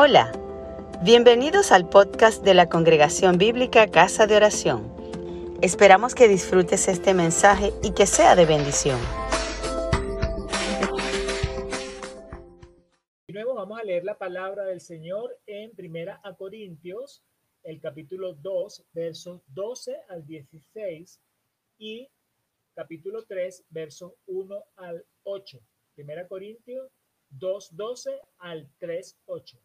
Hola, bienvenidos al podcast de la Congregación Bíblica Casa de Oración. Esperamos que disfrutes este mensaje y que sea de bendición. De nuevo vamos a leer la palabra del Señor en Primera a Corintios, el capítulo 2, versos 12 al 16 y capítulo 3, versos 1 al 8. Primera Corintios 2, 12 al 3, 8.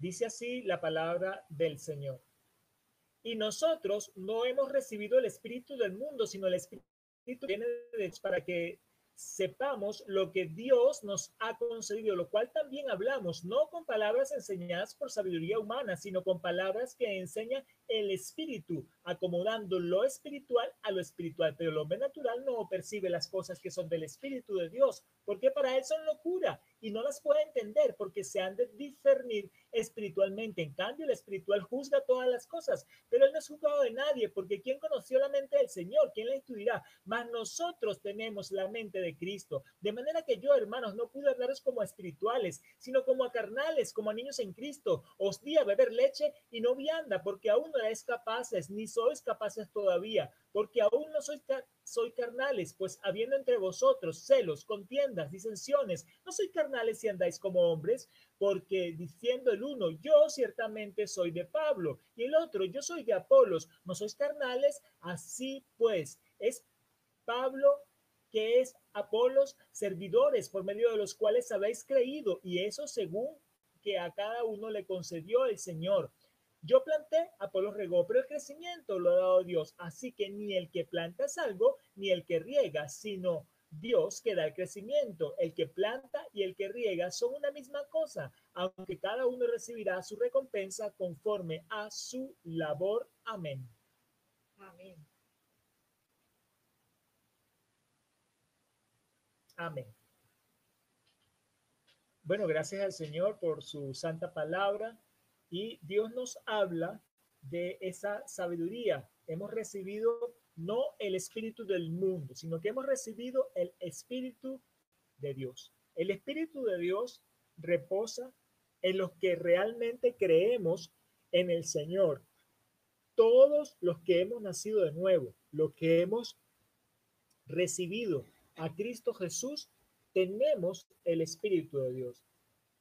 Dice así la palabra del Señor. Y nosotros no hemos recibido el Espíritu del mundo, sino el Espíritu viene de para que sepamos lo que Dios nos ha concedido, lo cual también hablamos, no con palabras enseñadas por sabiduría humana, sino con palabras que enseña el espíritu, acomodando lo espiritual a lo espiritual. Pero el hombre natural no percibe las cosas que son del espíritu de Dios, porque para él son locura y no las puede entender porque se han de discernir espiritualmente. En cambio, el espiritual juzga todas las cosas, pero él no es juzgado de nadie, porque ¿quién conoció la mente del Señor? ¿Quién la instruirá? Mas nosotros tenemos la mente de Cristo. De manera que yo, hermanos, no pude hablaros como espirituales, sino como a carnales, como a niños en Cristo. Os di a beber leche y no vianda, porque aún no erais capaces, ni sois capaces todavía, porque aún no sois soy carnales, pues habiendo entre vosotros celos, contiendas, disensiones, no soy carnales si andáis como hombres, porque diciendo el uno, yo ciertamente soy de Pablo, y el otro, yo soy de Apolos, no sois carnales, así pues, es Pablo que es Apolos, servidores por medio de los cuales habéis creído, y eso según que a cada uno le concedió el Señor Apolo regó, pero el crecimiento lo ha dado Dios. Así que ni el que planta es algo, ni el que riega, sino Dios que da el crecimiento. El que planta y el que riega son una misma cosa, aunque cada uno recibirá su recompensa conforme a su labor. Amén. Amén. Amén. Bueno, gracias al Señor por su santa palabra. Y Dios nos habla de esa sabiduría. Hemos recibido no el espíritu del mundo, sino que hemos recibido el espíritu de Dios. El espíritu de Dios reposa en los que realmente creemos en el Señor. Todos los que hemos nacido de nuevo, los que hemos recibido a Cristo Jesús, tenemos el Espíritu de Dios.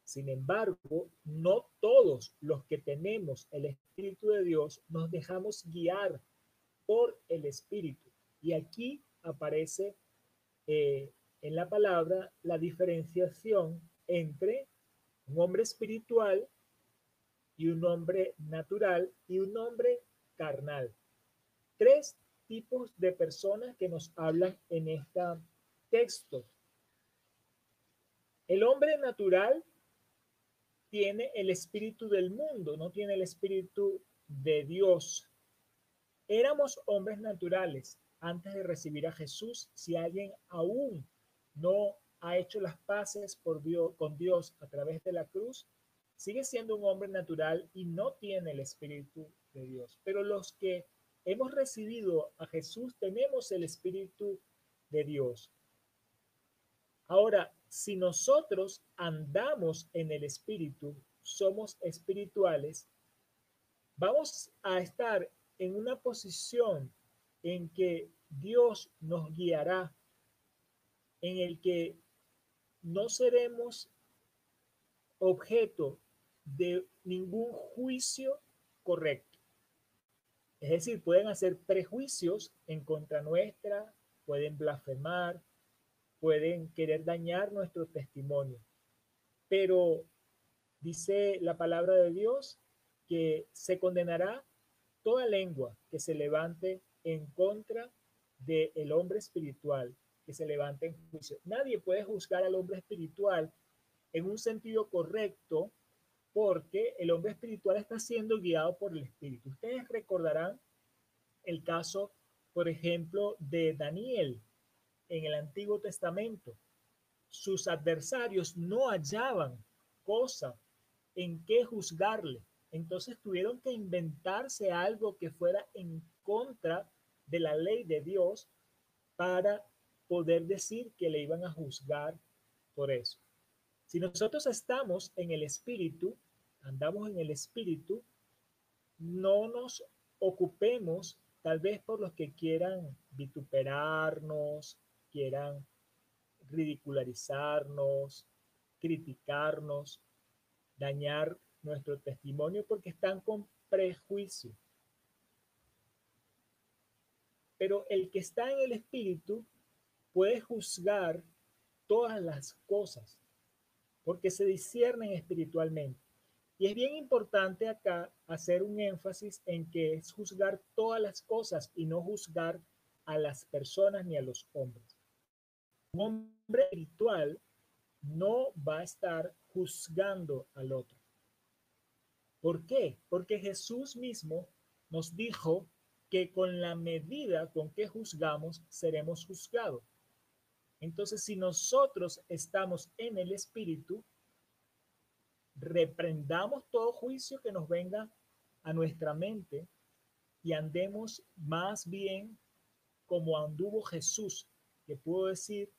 Sin embargo, no todos los que tenemos el Espíritu de Dios nos dejamos guiar por el Espíritu. Y aquí aparece eh, en la palabra la diferenciación entre un hombre espiritual y un hombre natural y un hombre carnal. Tres tipos de personas que nos hablan en este texto. El hombre natural tiene el espíritu del mundo, no tiene el espíritu de Dios. Éramos hombres naturales antes de recibir a Jesús. Si alguien aún no ha hecho las paces con Dios a través de la cruz, sigue siendo un hombre natural y no tiene el espíritu de Dios. Pero los que hemos recibido a Jesús tenemos el espíritu de Dios. Ahora, si nosotros andamos en el Espíritu, somos espirituales, vamos a estar en una posición en que Dios nos guiará, en el que no seremos objeto de ningún juicio correcto. Es decir, pueden hacer prejuicios en contra nuestra, pueden blasfemar, pueden querer dañar nuestro testimonio. Pero dice la palabra de Dios que se condenará toda lengua que se levante en contra del hombre espiritual, que se levante en juicio. Nadie puede juzgar al hombre espiritual en un sentido correcto porque el hombre espiritual está siendo guiado por el espíritu. Ustedes recordarán el caso, por ejemplo, de Daniel en el Antiguo Testamento. Sus adversarios no hallaban cosa en qué juzgarle. Entonces tuvieron que inventarse algo que fuera en contra de la ley de Dios para poder decir que le iban a juzgar por eso. Si nosotros estamos en el Espíritu, andamos en el Espíritu, no nos ocupemos tal vez por los que quieran vituperarnos, quieran ridicularizarnos, criticarnos, dañar nuestro testimonio porque están con prejuicio. Pero el que está en el Espíritu puede juzgar todas las cosas porque se disciernen espiritualmente. Y es bien importante acá hacer un énfasis en que es juzgar todas las cosas y no juzgar a las personas ni a los hombres. Un hombre espiritual no va a estar juzgando al otro. ¿Por qué? Porque Jesús mismo nos dijo que con la medida con que juzgamos seremos juzgados. Entonces, si nosotros estamos en el Espíritu, reprendamos todo juicio que nos venga a nuestra mente y andemos más bien como anduvo Jesús, que pudo decir,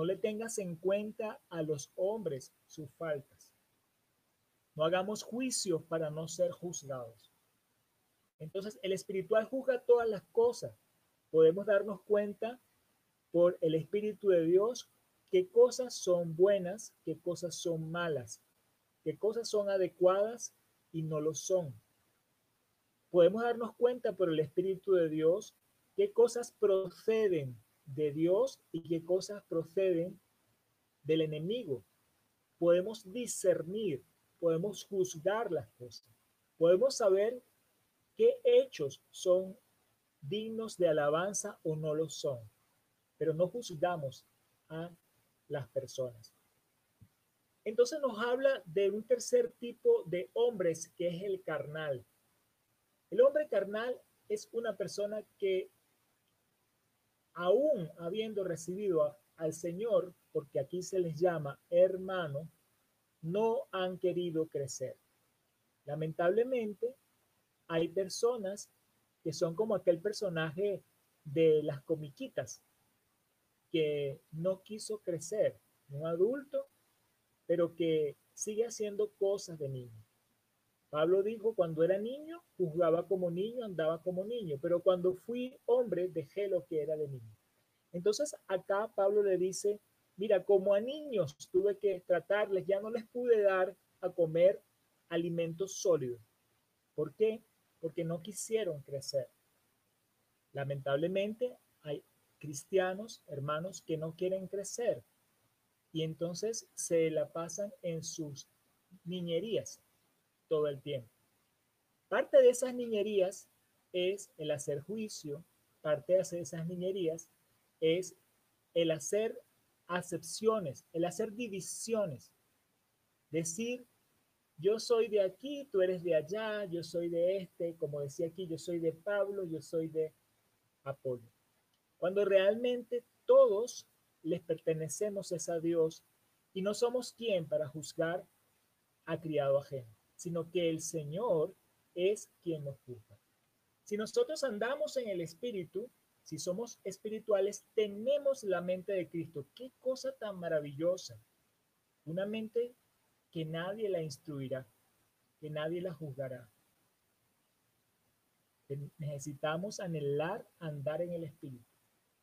no le tengas en cuenta a los hombres sus faltas. No hagamos juicios para no ser juzgados. Entonces, el espiritual juzga todas las cosas. Podemos darnos cuenta por el Espíritu de Dios qué cosas son buenas, qué cosas son malas, qué cosas son adecuadas y no lo son. Podemos darnos cuenta por el Espíritu de Dios qué cosas proceden de Dios y qué cosas proceden del enemigo. Podemos discernir, podemos juzgar las cosas, podemos saber qué hechos son dignos de alabanza o no lo son, pero no juzgamos a las personas. Entonces nos habla de un tercer tipo de hombres que es el carnal. El hombre carnal es una persona que aún habiendo recibido al Señor, porque aquí se les llama hermano, no han querido crecer. Lamentablemente, hay personas que son como aquel personaje de las comiquitas, que no quiso crecer, un adulto, pero que sigue haciendo cosas de niño. Pablo dijo, cuando era niño, juzgaba como niño, andaba como niño, pero cuando fui hombre, dejé lo que era de niño. Entonces acá Pablo le dice, mira, como a niños tuve que tratarles, ya no les pude dar a comer alimentos sólidos. ¿Por qué? Porque no quisieron crecer. Lamentablemente hay cristianos, hermanos, que no quieren crecer y entonces se la pasan en sus niñerías todo el tiempo. Parte de esas niñerías es el hacer juicio, parte de esas niñerías es el hacer acepciones, el hacer divisiones. Decir, yo soy de aquí, tú eres de allá, yo soy de este, como decía aquí, yo soy de Pablo, yo soy de Apolo. Cuando realmente todos les pertenecemos es a Dios y no somos quien para juzgar a criado ajeno sino que el Señor es quien nos juzga. Si nosotros andamos en el Espíritu, si somos espirituales, tenemos la mente de Cristo. Qué cosa tan maravillosa. Una mente que nadie la instruirá, que nadie la juzgará. Necesitamos anhelar andar en el Espíritu,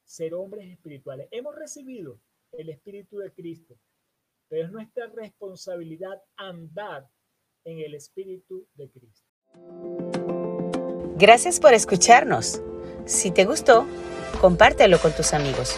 ser hombres espirituales. Hemos recibido el Espíritu de Cristo, pero es nuestra responsabilidad andar en el Espíritu de Cristo. Gracias por escucharnos. Si te gustó, compártelo con tus amigos.